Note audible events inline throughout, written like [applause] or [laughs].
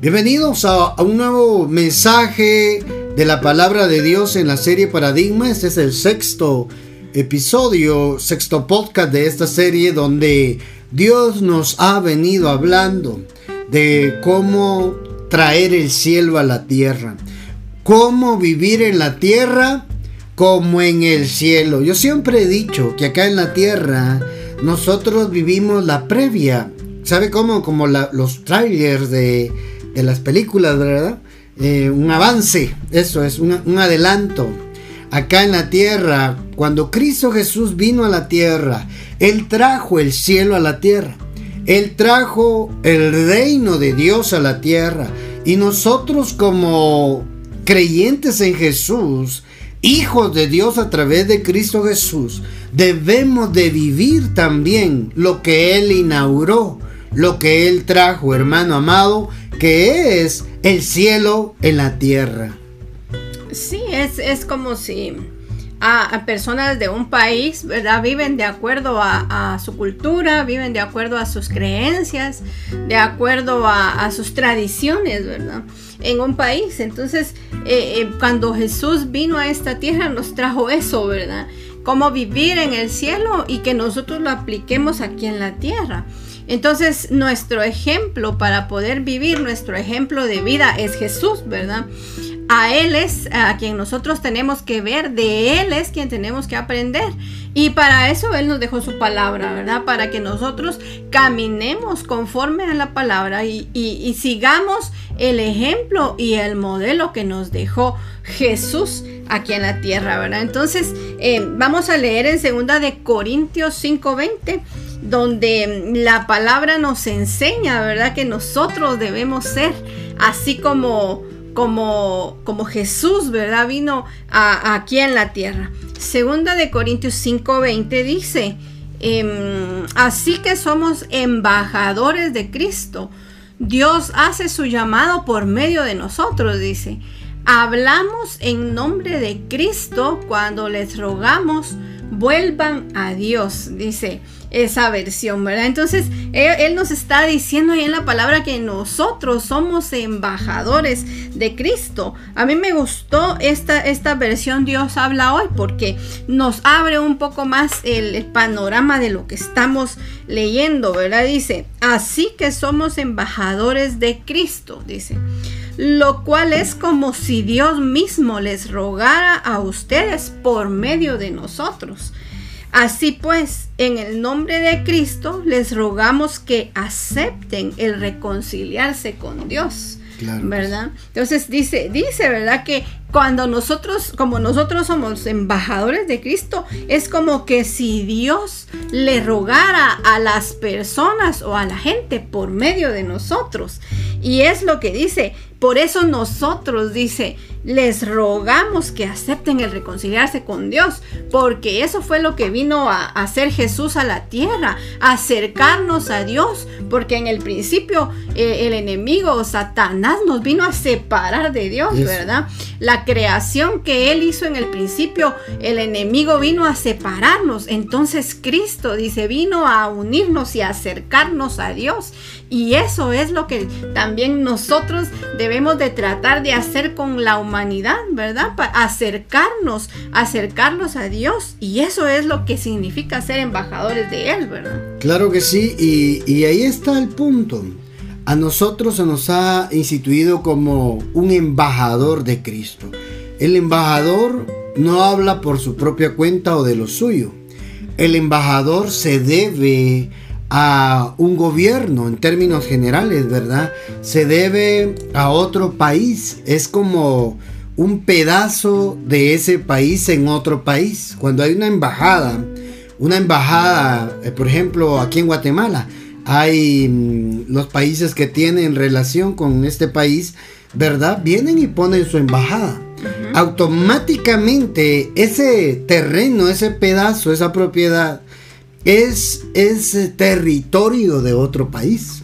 Bienvenidos a, un nuevo mensaje de la palabra de Dios en la serie Paradigma. Este es el sexto episodio, sexto podcast de esta serie donde Dios nos ha venido hablando de cómo traer el cielo a la tierra, cómo vivir en la tierra como en el cielo. Yo siempre he dicho que acá en la tierra nosotros vivimos la previa. ¿Sabe cómo? Como los trailers de de las películas, ¿verdad? Eh, un avance, eso es, un, un adelanto. Acá en la tierra, cuando Cristo Jesús vino a la tierra, Él trajo el cielo a la tierra. Él trajo el reino de Dios a la tierra. Y nosotros como creyentes en Jesús, hijos de Dios a través de Cristo Jesús, debemos de vivir también lo que Él inauguró, lo que Él trajo, hermano amado, que es el cielo en la tierra. Sí, es, como si a, personas de un país, ¿verdad? Viven de acuerdo a, su cultura, viven de acuerdo a sus creencias, de acuerdo a, sus tradiciones, ¿verdad? En un país. Entonces, eh, eh, cuando Jesús vino a esta tierra, nos trajo eso, ¿verdad? Cómo vivir en el cielo y que nosotros lo apliquemos aquí en la tierra. Entonces, nuestro ejemplo para poder vivir, nuestro ejemplo de vida es Jesús, ¿verdad? A Él es a quien nosotros tenemos que ver, de Él es quien tenemos que aprender. Y para eso Él nos dejó su palabra, ¿verdad? Para que nosotros caminemos conforme a la palabra y, sigamos el ejemplo y el modelo que nos dejó Jesús aquí en la tierra, ¿verdad? Entonces, eh, vamos a leer en segunda de Corintios 5:20 donde la palabra nos enseña, ¿verdad? Que nosotros debemos ser así como, como, como Jesús, ¿verdad? Vino aquí en la tierra. Segunda de Corintios 5:20 dice, em, así que somos embajadores de Cristo. Dios hace su llamado por medio de nosotros, dice. Hablamos en nombre de Cristo cuando les rogamos vuelvan a Dios, dice esa versión, ¿verdad? Entonces, él, nos está diciendo ahí en la palabra que nosotros somos embajadores de Cristo. A mí me gustó esta, esta versión Dios habla hoy porque nos abre un poco más el panorama de lo que estamos leyendo, ¿verdad? Dice, así que somos embajadores de Cristo, dice lo cual es como si Dios mismo les rogara a ustedes por medio de nosotros. Así pues, en el nombre de Cristo les rogamos que acepten el reconciliarse con Dios. ¿Verdad? Entonces dice, dice, ¿verdad? Que cuando nosotros, como nosotros somos embajadores de Cristo, es como que si Dios le rogara a las personas o a la gente por medio de nosotros. Y es lo que dice, por eso nosotros, dice, les rogamos que acepten el reconciliarse con Dios, porque eso fue lo que vino a hacer Jesús a la tierra, acercarnos a Dios, porque en el principio eh, el enemigo, Satanás, nos vino a separar de Dios, ¿verdad? La creación que él hizo en el principio, el enemigo vino a separarnos, entonces Cristo, dice, vino a unirnos y a acercarnos a Dios, y eso es lo que también nosotros debemos de tratar de hacer con la humanidad, ¿verdad? Para acercarnos, acercarlos a Dios. Y eso es lo que significa ser embajadores de Él, ¿verdad? Claro que sí, y, ahí está el punto. A nosotros se nos ha instituido como un embajador de Cristo. El embajador no habla por su propia cuenta o de lo suyo. El embajador se debe a un gobierno en términos generales, ¿verdad? Se debe a otro país. Es como un pedazo de ese país en otro país. Cuando hay una embajada, una embajada, eh, por ejemplo, aquí en Guatemala, hay mm, los países que tienen relación con este país, ¿verdad? Vienen y ponen su embajada. Automáticamente ese terreno, ese pedazo, esa propiedad, es, ese territorio de otro país.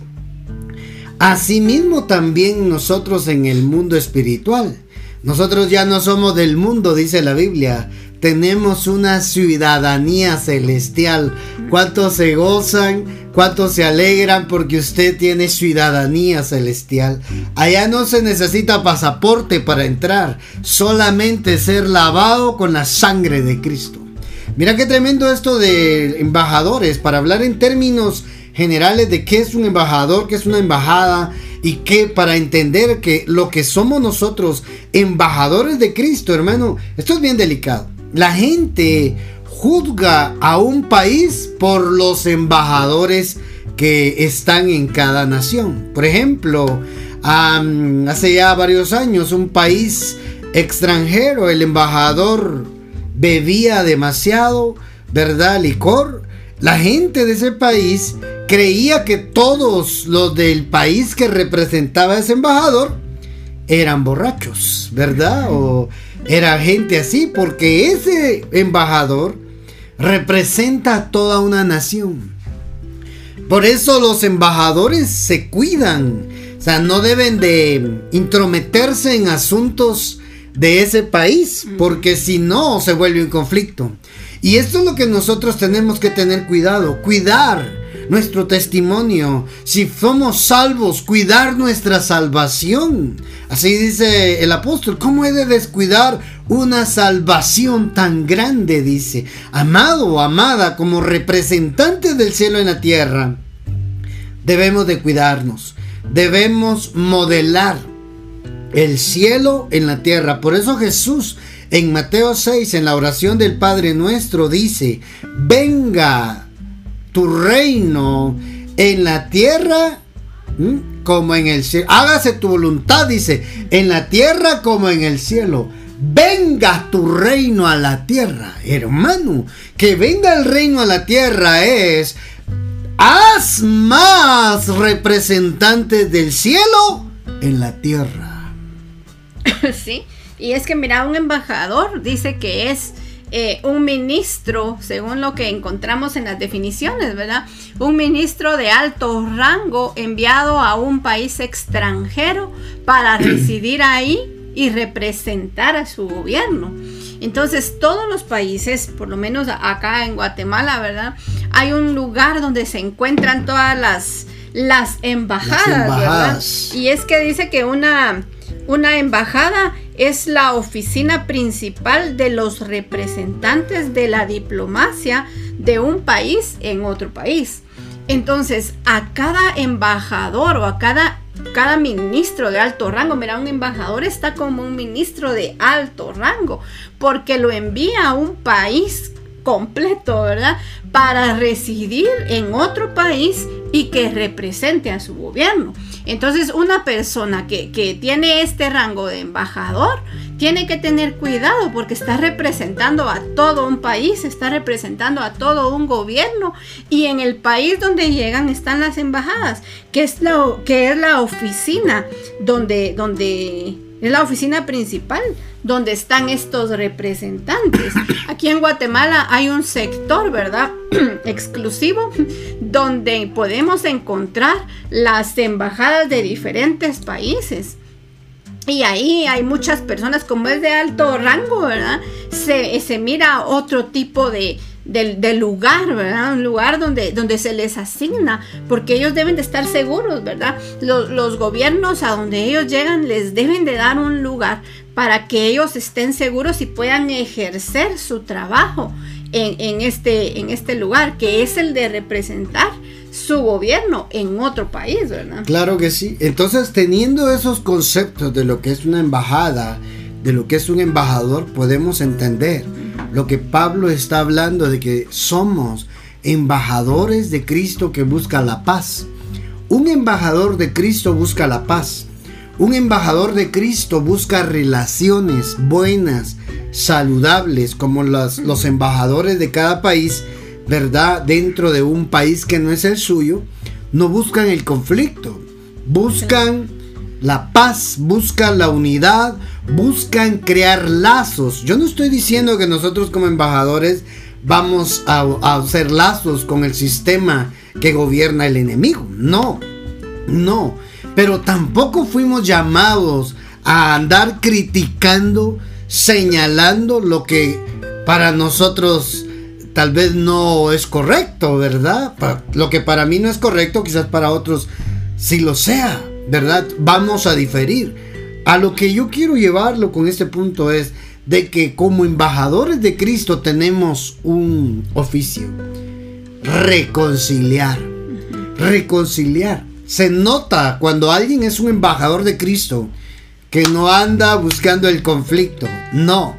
Asimismo también nosotros en el mundo espiritual. Nosotros ya no somos del mundo, dice la Biblia, tenemos una ciudadanía celestial. ¿Cuántos se gozan? ¿Cuántos se alegran porque usted tiene ciudadanía celestial? Allá no se necesita pasaporte para entrar, solamente ser lavado con la sangre de Cristo. Mira qué tremendo esto de embajadores, para hablar en términos generales de qué es un embajador, qué es una embajada y qué para entender que lo que somos nosotros, embajadores de Cristo, hermano, esto es bien delicado. La gente juzga a un país por los embajadores que están en cada nación. Por ejemplo, hace ya varios años un país extranjero, el embajador bebía demasiado, ¿verdad? Licor. La gente de ese país creía que todos los del país que representaba ese embajador eran borrachos, ¿verdad? O era gente así, porque ese embajador representa a toda una nación. Por eso los embajadores se cuidan, o sea, no deben de intrometerse en asuntos de ese país, porque si no se vuelve un conflicto. Y esto es lo que nosotros tenemos que tener cuidado, cuidar nuestro testimonio, si somos salvos, cuidar nuestra salvación. Así dice el apóstol, ¿cómo he de descuidar una salvación tan grande? Dice, amado o amada, como representantes del cielo en la tierra, debemos de cuidarnos, debemos modelar el cielo en la tierra. Por eso Jesús en Mateo 6, en la oración del Padre nuestro, dice, venga tu reino en la tierra como en el cielo. Hágase tu voluntad, dice, en la tierra como en el cielo. Venga tu reino a la tierra, hermano. Que venga el reino a la tierra es, haz más representantes del cielo en la tierra. [laughs] Sí, y es que mira, un embajador dice que es eh, un ministro, según lo que encontramos en las definiciones, ¿verdad? Un ministro de alto rango enviado a un país extranjero para [clears throat] residir ahí y representar a su gobierno. Entonces, todos los países, por lo menos acá en Guatemala, ¿verdad? Hay un lugar donde se encuentran todas las, las embajadas, ¿verdad? Y es que dice que una, una embajada es la oficina principal de los representantes de la diplomacia de un país en otro país. Entonces, a cada embajador o a cada, cada ministro de alto rango, mira, un embajador está como un ministro de alto rango, porque lo envía a un país completo, ¿verdad? Para residir en otro país y que represente a su gobierno. Entonces, una persona que, tiene este rango de embajador tiene que tener cuidado porque está representando a todo un país, está representando a todo un gobierno y en el país donde llegan están las embajadas, que es la, que es la oficina donde, donde es la oficina principal donde están estos representantes. Aquí en Guatemala hay un sector, ¿verdad? [clears throat] exclusivo donde podemos encontrar las embajadas de diferentes países. Y ahí hay muchas personas, como es de alto rango, ¿verdad? Se, se mira otro tipo de, lugar, ¿verdad? Un lugar donde, donde se les asigna, porque ellos deben de estar seguros, ¿verdad? Los, los, gobiernos a donde ellos llegan les deben de dar un lugar para que ellos estén seguros y puedan ejercer su trabajo en, este, este lugar, que es el de representar su gobierno en otro país, ¿verdad? Claro que sí. Entonces, teniendo esos conceptos de lo que es una embajada, de lo que es un embajador, podemos entender lo que Pablo está hablando de que somos embajadores de Cristo que busca la paz. Un embajador de Cristo busca la paz. Un embajador de Cristo busca relaciones buenas, saludables, como los, los embajadores de cada país, ¿verdad? Dentro de un país que no es el suyo, no buscan el conflicto, buscan la paz, buscan la unidad, buscan crear lazos. Yo no estoy diciendo que nosotros como embajadores vamos a, hacer lazos con el sistema que gobierna el enemigo. No, no. Pero tampoco fuimos llamados a andar criticando, señalando lo que para nosotros tal vez no es correcto, ¿verdad? lo que para mí no es correcto, quizás para otros sí lo sea, ¿verdad? Vamos a diferir. A lo que yo quiero llevarlo con este punto es de que como embajadores de Cristo tenemos un oficio, reconciliar, reconciliar. Se nota cuando alguien es un embajador de Cristo que no anda buscando el conflicto, no,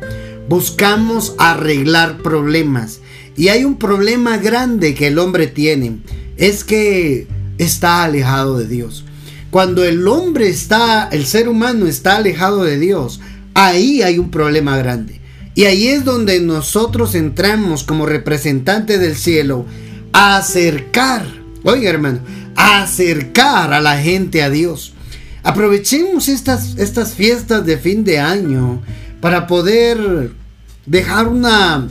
buscamos arreglar problemas. Y hay un problema grande que el hombre tiene, es que está alejado de Dios. Cuando el hombre está, el ser humano está alejado de Dios, ahí hay un problema grande. Y ahí es donde nosotros entramos como representantes del cielo a acercar, oiga hermano, acercar a la gente a Dios. Aprovechemos estas, estas fiestas de fin de año para poder dejar una,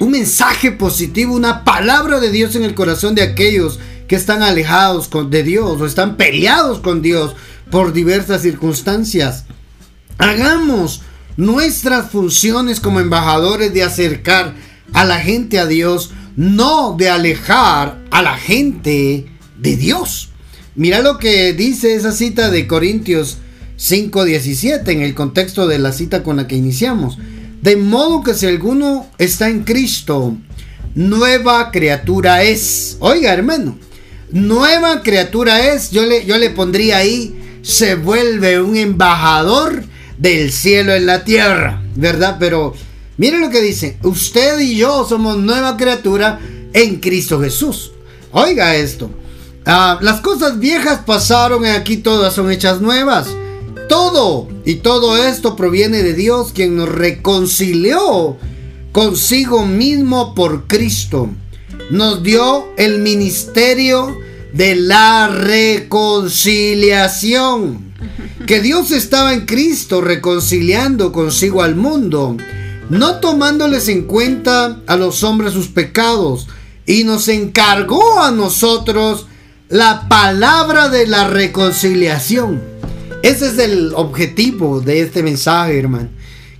un mensaje positivo, una palabra de Dios en el corazón de aquellos que están alejados de Dios o están peleados con Dios por diversas circunstancias. Hagamos nuestras funciones como embajadores de acercar a la gente a Dios, no de alejar a la gente de Dios. Mira lo que dice esa cita de Corintios 5:17 en el contexto de la cita con la que iniciamos. De modo que si alguno está en Cristo, nueva criatura es. Oiga, hermano, nueva criatura es, yo le, yo le pondría ahí, se vuelve un embajador del cielo en la tierra, ¿verdad? Pero miren lo que dice, usted y yo somos nueva criatura en Cristo Jesús. Oiga esto, ah, las cosas viejas pasaron y aquí todas son hechas nuevas. Todo y todo esto proviene de Dios quien nos reconcilió consigo mismo por Cristo nos dio el ministerio de la reconciliación. Que Dios estaba en Cristo reconciliando consigo al mundo, no tomándoles en cuenta a los hombres sus pecados, y nos encargó a nosotros la palabra de la reconciliación. Ese es el objetivo de este mensaje, hermano.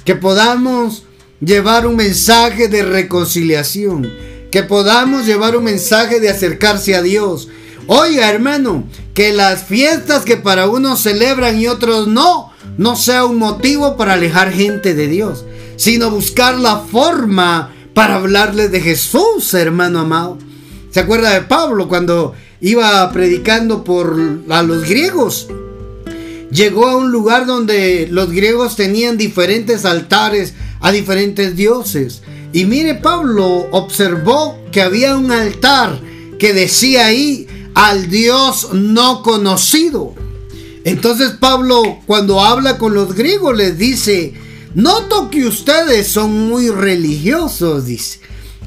Que podamos llevar un mensaje de reconciliación que podamos llevar un mensaje de acercarse a Dios. Oiga, hermano, que las fiestas que para unos celebran y otros no, no sea un motivo para alejar gente de Dios, sino buscar la forma para hablarles de Jesús, hermano amado. ¿Se acuerda de Pablo cuando iba predicando por a los griegos? Llegó a un lugar donde los griegos tenían diferentes altares a diferentes dioses. Y mire, Pablo observó que había un altar que decía ahí al Dios no conocido. Entonces Pablo cuando habla con los griegos les dice, noto que ustedes son muy religiosos, dice,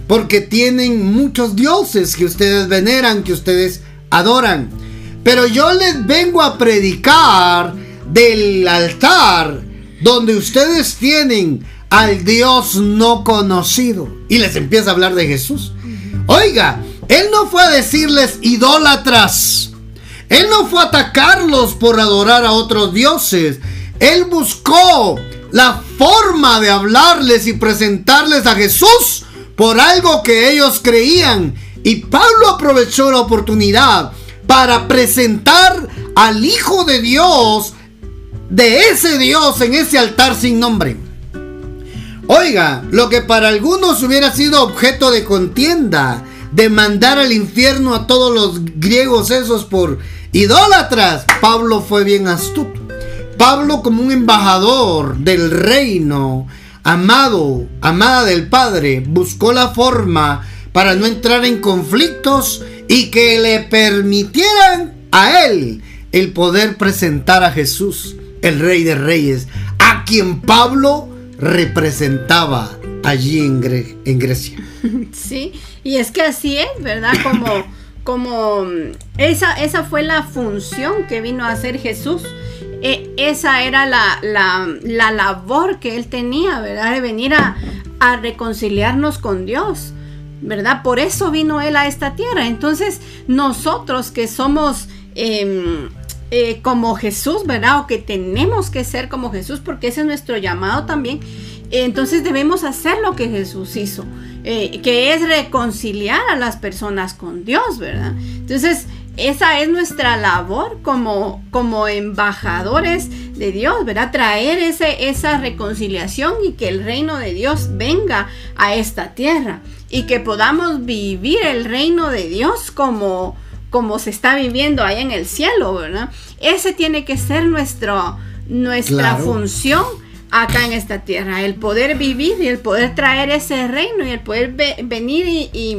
porque tienen muchos dioses que ustedes veneran, que ustedes adoran. Pero yo les vengo a predicar del altar donde ustedes tienen al Dios no conocido. Y les empieza a hablar de Jesús. Oiga, Él no fue a decirles idólatras. Él no fue a atacarlos por adorar a otros dioses. Él buscó la forma de hablarles y presentarles a Jesús por algo que ellos creían. Y Pablo aprovechó la oportunidad para presentar al Hijo de Dios, de ese Dios en ese altar sin nombre. Oiga, lo que para algunos hubiera sido objeto de contienda, de mandar al infierno a todos los griegos esos por idólatras, Pablo fue bien astuto. Pablo como un embajador del reino, amado, amada del Padre, buscó la forma para no entrar en conflictos y que le permitieran a él el poder presentar a Jesús, el Rey de Reyes, a quien Pablo representaba allí en, Grecia. [laughs] Sí, y es que así es, ¿verdad? Como, como mm, esa, esa fue la función que vino a hacer Jesús. E, esa era la, la, labor que él tenía, ¿verdad? De venir a, a reconciliarnos con Dios. ¿verdad? Por eso vino Él a esta tierra. Entonces, nosotros que somos em, eh, como Jesús, ¿verdad? O que tenemos que ser como Jesús, porque ese es nuestro llamado también. Entonces debemos hacer lo que Jesús hizo, eh, que es reconciliar a las personas con Dios, ¿verdad? Entonces, esa es nuestra labor como, como embajadores de Dios, ¿verdad? Traer ese, esa reconciliación y que el reino de Dios venga a esta tierra y que podamos vivir el reino de Dios como, como se está viviendo allá en el cielo, ¿verdad? Ese tiene que ser nuestro, nuestra función acá en esta tierra, el poder vivir y el poder traer ese reino y el poder venir y,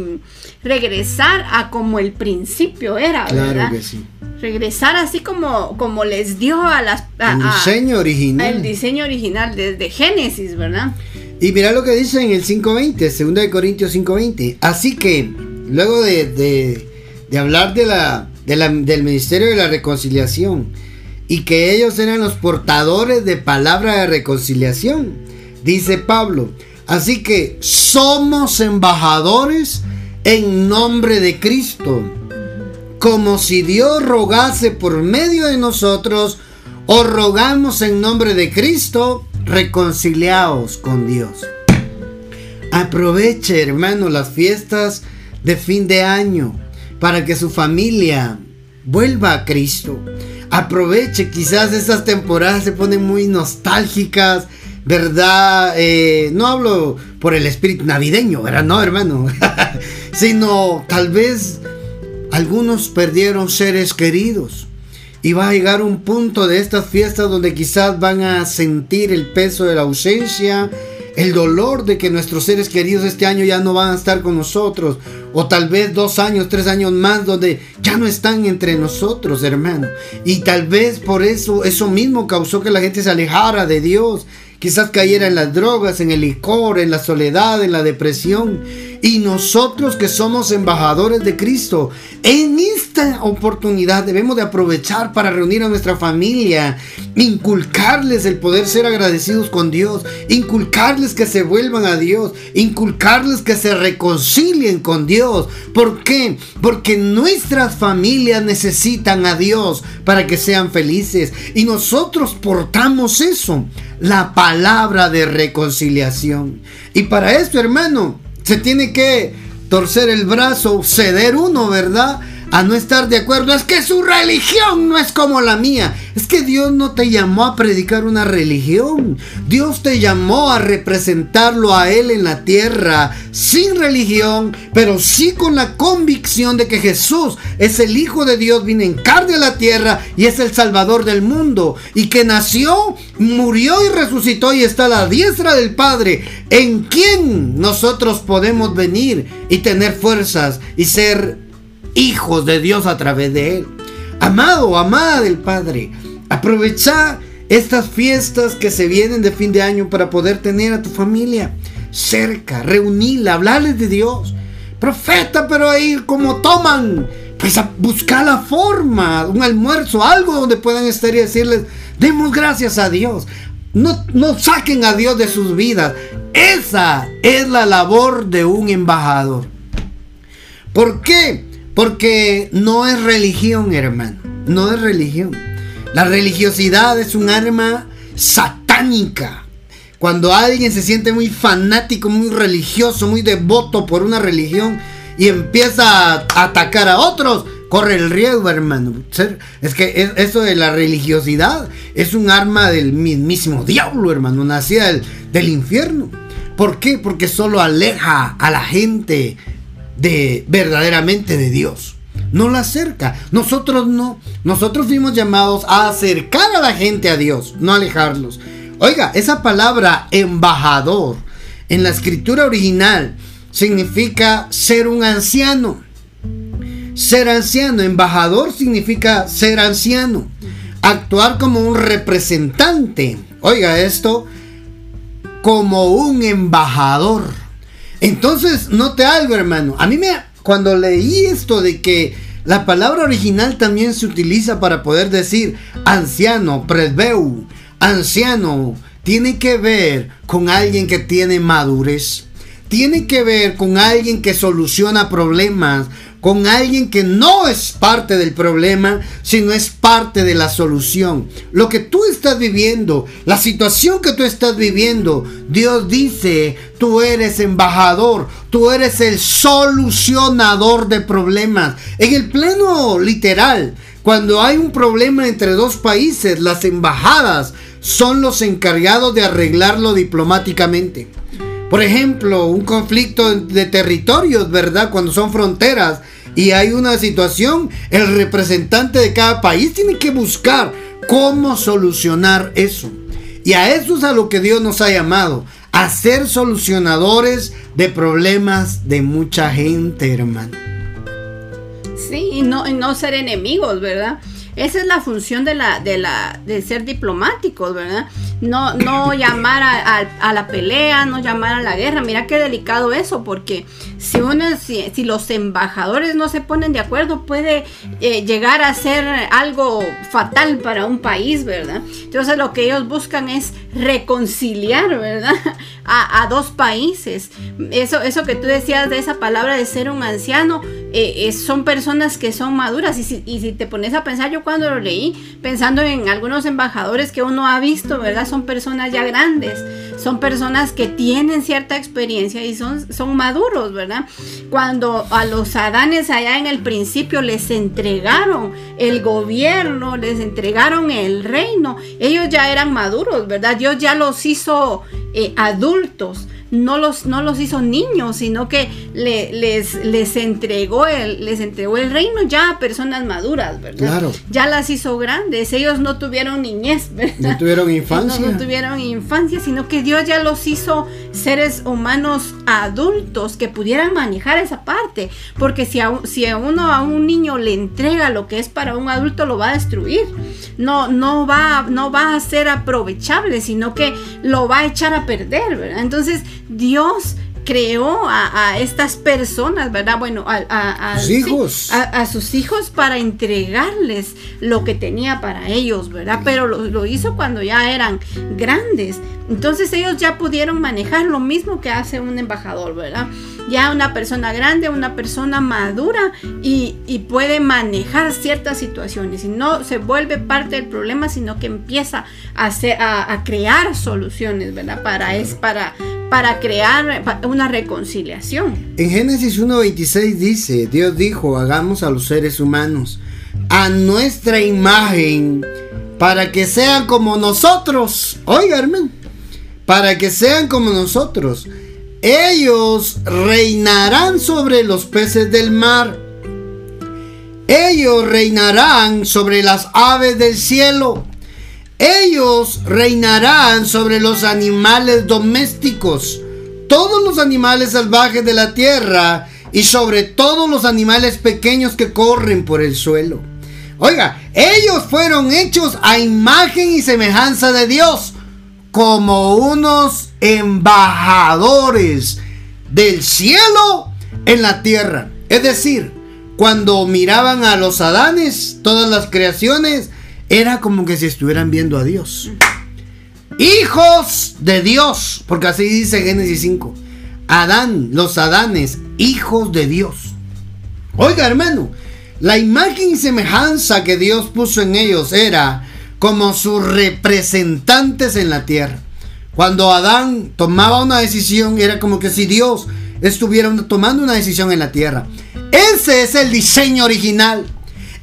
regresar a como el principio era, claro Que sí. Regresar así como, como les dio a las... el diseño original. El diseño original desde Génesis, ¿verdad? Y mira lo que dice en el 5.20, 2 de Corintios 5.20. Así que, luego de, hablar de la, del ministerio de la reconciliación, y que ellos eran los portadores de palabra de reconciliación, dice Pablo. Así que somos embajadores en nombre de Cristo, como si Dios rogase por medio de nosotros, o rogamos en nombre de Cristo, reconciliaos con Dios. Aproveche, hermano, las fiestas de fin de año para que su familia vuelva a Cristo aproveche, quizás estas temporadas se ponen muy nostálgicas, ¿verdad? Eh, no hablo por el espíritu navideño, ¿verdad? No, hermano, [laughs] sino tal vez algunos perdieron seres queridos. Y va a llegar un punto de estas fiestas donde quizás van a sentir el peso de la ausencia, el dolor de que nuestros seres queridos este año ya no van a estar con nosotros, o tal vez dos años, tres años más donde ya no están entre nosotros, hermano. Y tal vez por eso, eso mismo causó que la gente se alejara de Dios, quizás cayera en las drogas, en el licor, en la soledad, en la depresión. Y nosotros que somos embajadores de Cristo, en esta oportunidad debemos de aprovechar para reunir a nuestra familia, inculcarles el poder ser agradecidos con Dios, inculcarles que se vuelvan a Dios, inculcarles que se reconcilien con Dios. ¿Por qué? Porque nuestras familias necesitan a Dios para que sean felices. Y nosotros portamos eso, la palabra de reconciliación. Y para esto, hermano, se tiene que torcer el brazo, ceder uno, ¿verdad? A no estar de acuerdo. Es que su religión no es como la mía. Es que Dios no te llamó a predicar una religión. Dios te llamó a representarlo a Él en la tierra sin religión, pero sí con la convicción de que Jesús es el Hijo de Dios, viene en carne a la tierra y es el Salvador del mundo. Y que nació, murió y resucitó y está a la diestra del Padre, en quien nosotros podemos venir y tener fuerzas y ser hijos de Dios a través de Él. Amado, amada del Padre, aprovecha estas fiestas que se vienen de fin de año para poder tener a tu familia cerca, reunirla, hablarles de Dios. Profeta, pero ahí como toman, pues a buscar la forma, un almuerzo, algo donde puedan estar y decirles, demos gracias a Dios. No, no saquen a Dios de sus vidas. Esa es la labor de un embajador. ¿Por qué? Porque no es religión, hermano. No es religión. La religiosidad es un arma satánica. Cuando alguien se siente muy fanático, muy religioso, muy devoto por una religión y empieza a atacar a otros, corre el riesgo, hermano. Es que eso de la religiosidad es un arma del mismísimo diablo, hermano, nacida del, del infierno. ¿Por qué? Porque solo aleja a la gente de verdaderamente de Dios. No la acerca. Nosotros no. Nosotros fuimos llamados a acercar a la gente a Dios, no alejarlos. Oiga, esa palabra embajador en la escritura original significa ser un anciano. Ser anciano, embajador significa ser anciano. Actuar como un representante. Oiga esto, como un embajador. Entonces, note algo, hermano. A mí me, cuando leí esto de que la palabra original también se utiliza para poder decir anciano, presbeu, anciano, tiene que ver con alguien que tiene madurez, tiene que ver con alguien que soluciona problemas, con alguien que no es parte del problema, sino es parte de la solución. Lo que tú estás viviendo, la situación que tú estás viviendo, Dios dice, tú eres embajador, tú eres el solucionador de problemas. En el pleno literal, cuando hay un problema entre dos países, las embajadas son los encargados de arreglarlo diplomáticamente. Por ejemplo, un conflicto de territorios, ¿verdad? Cuando son fronteras y hay una situación, el representante de cada país tiene que buscar cómo solucionar eso. Y a eso es a lo que Dios nos ha llamado, a ser solucionadores de problemas de mucha gente, hermano. Sí, y no, y no ser enemigos, ¿verdad? Esa es la función de la, de la, de ser diplomáticos, ¿verdad? No, no llamar a, la pelea, no llamar a la guerra. Mira qué delicado eso, porque si uno, si, los embajadores no se ponen de acuerdo, puede eh, llegar a ser algo fatal para un país, ¿verdad? Entonces lo que ellos buscan es reconciliar, ¿verdad? [laughs] A, dos países. Eso, eso que tú decías de esa palabra de ser un anciano, eh, son personas que son maduras. Y si, y si te pones a pensar, yo cuando lo leí, pensando en algunos embajadores que uno ha visto, ¿verdad? Son personas ya grandes, son personas que tienen cierta experiencia y son, son maduros, ¿verdad? Cuando a los adanes allá en el principio les entregaron el gobierno, les entregaron el reino, ellos ya eran maduros, ¿verdad? Dios ya los hizo eh, adultos no los, no los hizo niños, sino que les, les, entregó el, les entregó el reino ya a personas maduras, ¿verdad? Claro. Ya las hizo grandes, ellos no tuvieron niñez, [laughs] ¿verdad? No tuvieron infancia. No, tuvieron infancia, sino que Dios ya los hizo seres humanos adultos que pudieran manejar esa parte, porque si a, si a uno, a un niño le entrega lo que es para un adulto, lo va a destruir. No, no, va, no va a ser aprovechable, sino que lo va a echar a perder, ¿verdad? Entonces, Dios creó a, estas personas, ¿verdad? Bueno, a, sus hijos. a, sus hijos para entregarles lo que tenía para ellos, ¿verdad? Pero lo, hizo cuando ya eran grandes. Entonces ellos ya pudieron manejar lo mismo que hace un embajador, ¿verdad? Ya una persona grande, una persona madura y, puede manejar ciertas situaciones y no se vuelve parte del problema, sino que empieza a, hacer, a, crear soluciones, ¿verdad? Para, es, para, para crear una reconciliación. En Génesis 1.26 dice, Dios dijo, hagamos a los seres humanos a nuestra imagen para que sean como nosotros. Oiga, hermano, para que sean como nosotros. Ellos reinarán sobre los peces del mar. Ellos reinarán sobre las aves del cielo ellos reinarán sobre los animales domésticos, todos los animales salvajes de la tierra y sobre todos los animales pequeños que corren por el suelo. Oiga, ellos fueron hechos a imagen y semejanza de Dios, como unos embajadores del cielo en la tierra. Es decir, cuando miraban a los Adanes, todas las creaciones, era como que si estuvieran viendo a Dios. Hijos de Dios, porque así dice Génesis 5. Adán, los Adanes, hijos de Dios. Oiga, hermano, la imagen y semejanza que Dios puso en ellos era como sus representantes en la tierra. Cuando Adán tomaba una decisión, era como que si Dios estuviera tomando una decisión en la tierra. Ese es el diseño original.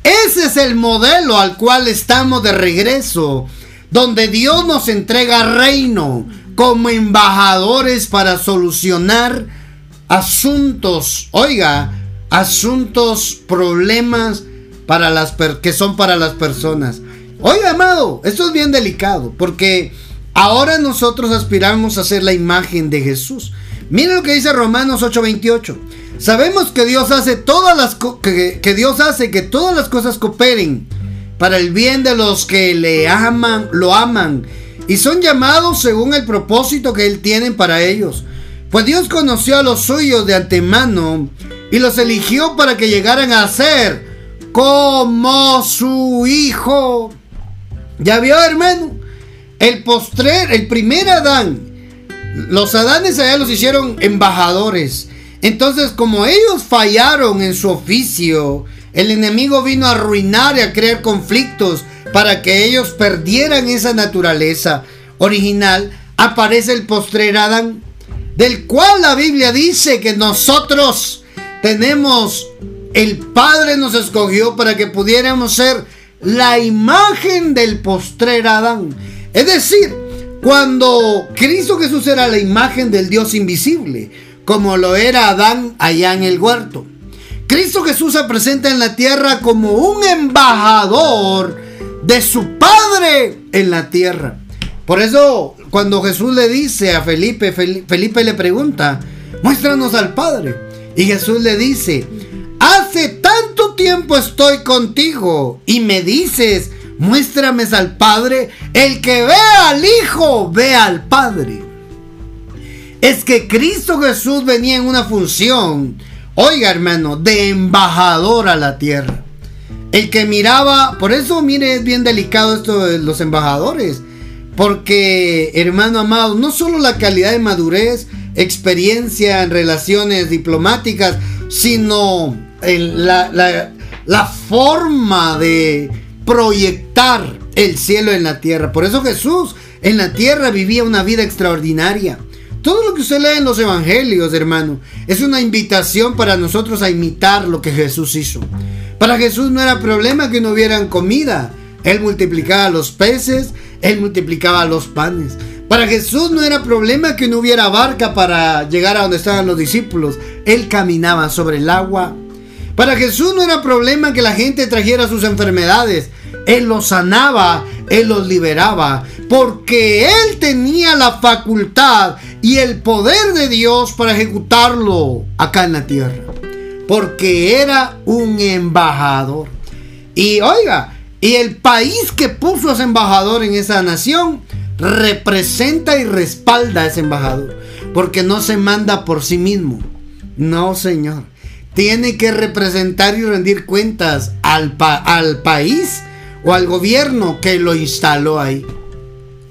Ese es el modelo al cual estamos de regreso, donde Dios nos entrega reino como embajadores para solucionar asuntos, oiga, asuntos, problemas para las que son para las personas. Oiga, amado, esto es bien delicado porque ahora nosotros aspiramos a ser la imagen de Jesús. Miren lo que dice Romanos 8:28. Sabemos que Dios hace todas las que, Dios hace que todas las cosas cooperen para el bien de los que le aman, lo aman y son llamados según el propósito que él tiene para ellos. Pues Dios conoció a los suyos de antemano y los eligió para que llegaran a ser como su hijo. Ya vio, hermano, el postrer, el primer Adán Los Adanes allá los hicieron embajadores. Entonces, como ellos fallaron en su oficio, el enemigo vino a arruinar y a crear conflictos para que ellos perdieran esa naturaleza original. Aparece el postrer Adán, del cual la Biblia dice que nosotros tenemos, el Padre nos escogió para que pudiéramos ser la imagen del postrer Adán. Es decir, cuando Cristo Jesús era la imagen del Dios invisible, como lo era Adán allá en el huerto. Cristo Jesús se presenta en la tierra como un embajador de su Padre en la tierra. Por eso, cuando Jesús le dice a Felipe, Felipe le pregunta, muéstranos al Padre. Y Jesús le dice, hace tanto tiempo estoy contigo y me dices, muéstrame al Padre. El que ve al Hijo, ve al Padre. Es que Cristo Jesús venía en una función, oiga hermano, de embajador a la tierra. El que miraba, por eso mire, es bien delicado esto de los embajadores. Porque, hermano amado, no solo la calidad de madurez, experiencia en relaciones diplomáticas, sino la, la forma de proyectar el cielo en la tierra. Por eso Jesús en la tierra vivía una vida extraordinaria. Todo lo que usted lee en los evangelios, hermano, es una invitación para nosotros a imitar lo que Jesús hizo. Para Jesús no era problema que no hubieran comida. Él multiplicaba los peces, él multiplicaba los panes. Para Jesús no era problema que no hubiera barca para llegar a donde estaban los discípulos. Él caminaba sobre el agua. Para Jesús no era problema que la gente trajera sus enfermedades. Él los sanaba, Él los liberaba, porque Él tenía la facultad y el poder de Dios para ejecutarlo acá en la tierra porque era un embajador. Y oiga, y el país que puso a ese embajador en esa nación representa y respalda a ese embajador, porque no se manda por sí mismo. No, señor. Tiene que representar y rendir cuentas al, al país o al gobierno que lo instaló ahí.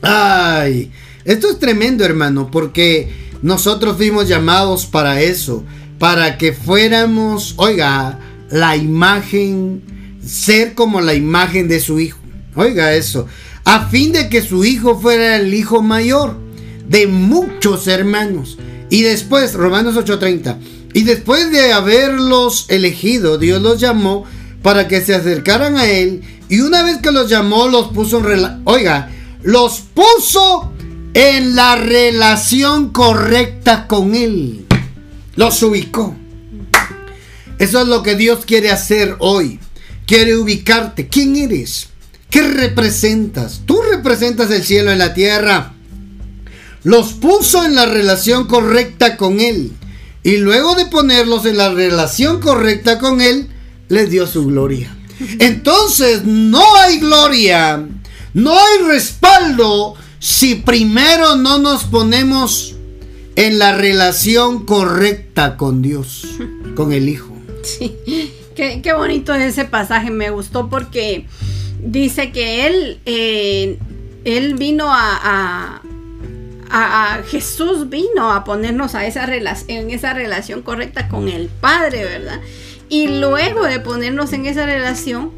Ay, esto es tremendo, hermano, porque nosotros fuimos llamados para eso para que fuéramos, oiga, la imagen, ser como la imagen de su hijo. Oiga eso, a fin de que su hijo fuera el hijo mayor de muchos hermanos. Y después, Romanos 8:30, y después de haberlos elegido, Dios los llamó para que se acercaran a él. Y una vez que los llamó, los puso en oiga, los puso en la relación correcta con él los ubicó. Eso es lo que Dios quiere hacer hoy. Quiere ubicarte. ¿Quién eres? ¿Qué representas? Tú representas el cielo en la tierra. Los puso en la relación correcta con Él. Y luego de ponerlos en la relación correcta con Él, les dio su gloria. [laughs] Entonces no hay gloria, no hay respaldo si primero no nos ponemos en la relación correcta con Dios, [laughs] con el Hijo. Sí, qué, bonito es ese pasaje, me gustó porque dice que él, eh, él vino a, a, Jesús vino a ponernos a esa en esa relación correcta con el Padre, ¿verdad? Y luego de ponernos en esa relación,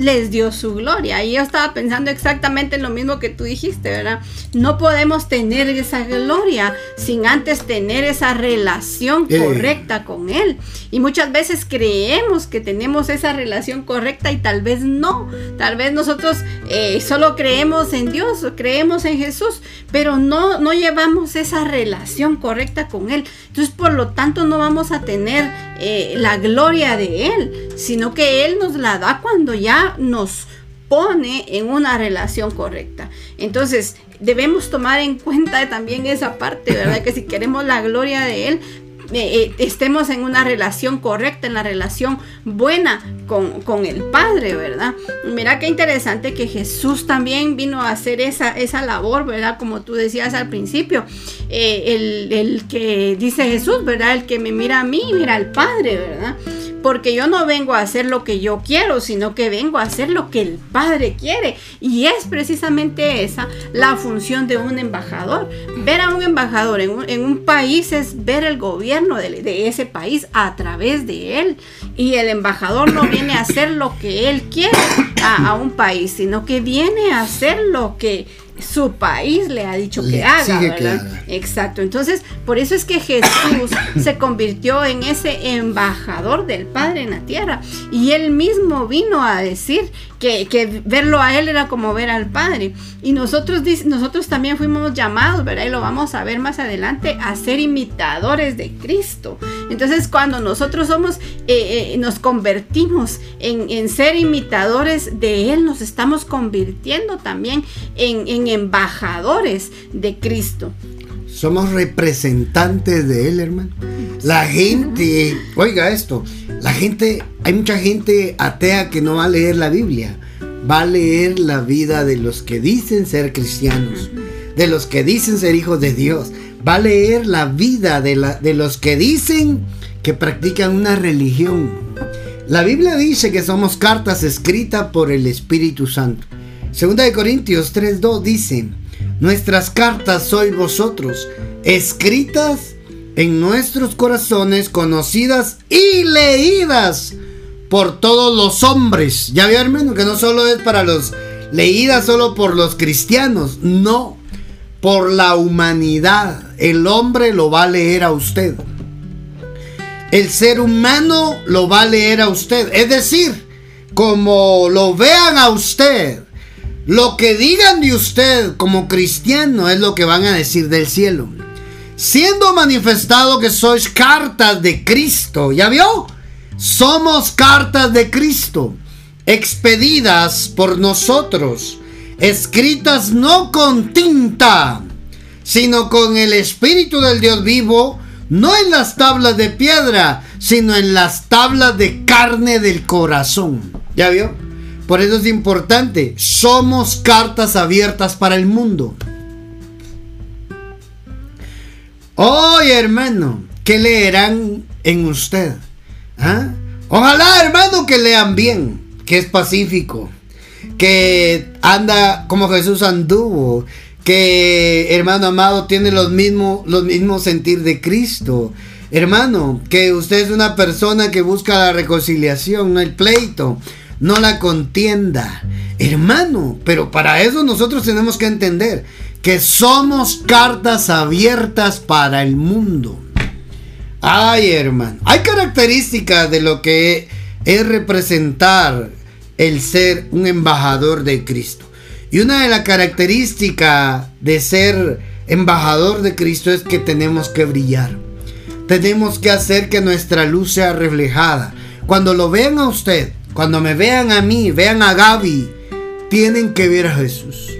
les dio su gloria. Y yo estaba pensando exactamente en lo mismo que tú dijiste, ¿verdad? No podemos tener esa gloria sin antes tener esa relación correcta con Él. Y muchas veces creemos que tenemos esa relación correcta y tal vez no. Tal vez nosotros eh, solo creemos en Dios, creemos en Jesús, pero no, no llevamos esa relación correcta con Él. Entonces, por lo tanto, no vamos a tener eh, la gloria de Él, sino que Él nos la da cuando ya nos pone en una relación correcta. Entonces, debemos tomar en cuenta también esa parte, ¿verdad? Que si queremos la gloria de Él, eh, eh, estemos en una relación correcta, en la relación buena con, el Padre, ¿verdad? Mira qué interesante que Jesús también vino a hacer esa, esa labor, ¿verdad? Como tú decías al principio, eh, el, el, que dice Jesús, ¿verdad? El que me mira a mí, mira al Padre, ¿verdad? Porque yo no vengo a hacer lo que yo quiero, sino que vengo a hacer lo que el Padre quiere. Y es precisamente esa la función de un embajador. Ver a un embajador en un, país es ver el gobierno de, ese país a través de él. Y el embajador no viene a hacer lo que él quiere a un país, sino que viene a hacer lo que su país le ha dicho que haga, ¿verdad? Exacto. Entonces, por eso es que Jesús [coughs] se convirtió en ese embajador del Padre en la tierra. Y él mismo vino a decir que, verlo a él era como ver al Padre. Y nosotros, nosotros también fuimos llamados, ¿verdad? Y lo vamos a ver más adelante, a ser imitadores de Cristo. Entonces, cuando nosotros somos, eh, eh, nos convertimos en, ser imitadores de Él, nos estamos convirtiendo también en, en embajadores de Cristo. Somos representantes de Él, hermano. La gente, oiga esto, la gente, hay mucha gente atea que no va a leer la Biblia, va a leer la vida de los que dicen ser cristianos, de los que dicen ser hijos de Dios, va a leer la vida de, la, de los que dicen que practican una religión. La Biblia dice que somos cartas escritas por el Espíritu Santo. Segunda de Corintios 3.2 dice, nuestras cartas sois vosotros, escritas en nuestros corazones, conocidas y leídas por todos los hombres. Ya vio, hermano, que no solo es para los leídas solo por los cristianos, no, por la humanidad. El hombre lo va a leer a usted. El ser humano lo va a leer a usted. Es decir, como lo vean a usted, lo que digan de usted como cristiano es lo que van a decir del cielo siendo manifestado que sois cartas de Cristo. ¿Ya vio? Somos cartas de Cristo, expedidas por nosotros, escritas no con tinta, sino con el Espíritu del Dios vivo, no en las tablas de piedra, sino en las tablas de carne del corazón. ¿Ya vio? Por eso es importante, somos cartas abiertas para el mundo. Oye, hermano, ¿qué leerán en usted? ¿Ah? Ojalá, hermano, que lean bien, que es pacífico, que anda como Jesús anduvo, que, hermano amado, tiene los mismos, los mismos sentir de Cristo. Hermano, que usted es una persona que busca la reconciliación, el pleito, no la contienda. Hermano, pero para eso nosotros tenemos que entender que somos cartas abiertas para el mundo. Ay, hermano, hay características de lo que es representar el ser un embajador de Cristo. Y una de las características de ser embajador de Cristo es que tenemos que brillar. Tenemos que hacer que nuestra luz sea reflejada. Cuando lo vean a usted, cuando me vean a mí, vean a Gaby, tienen que ver a Jesús.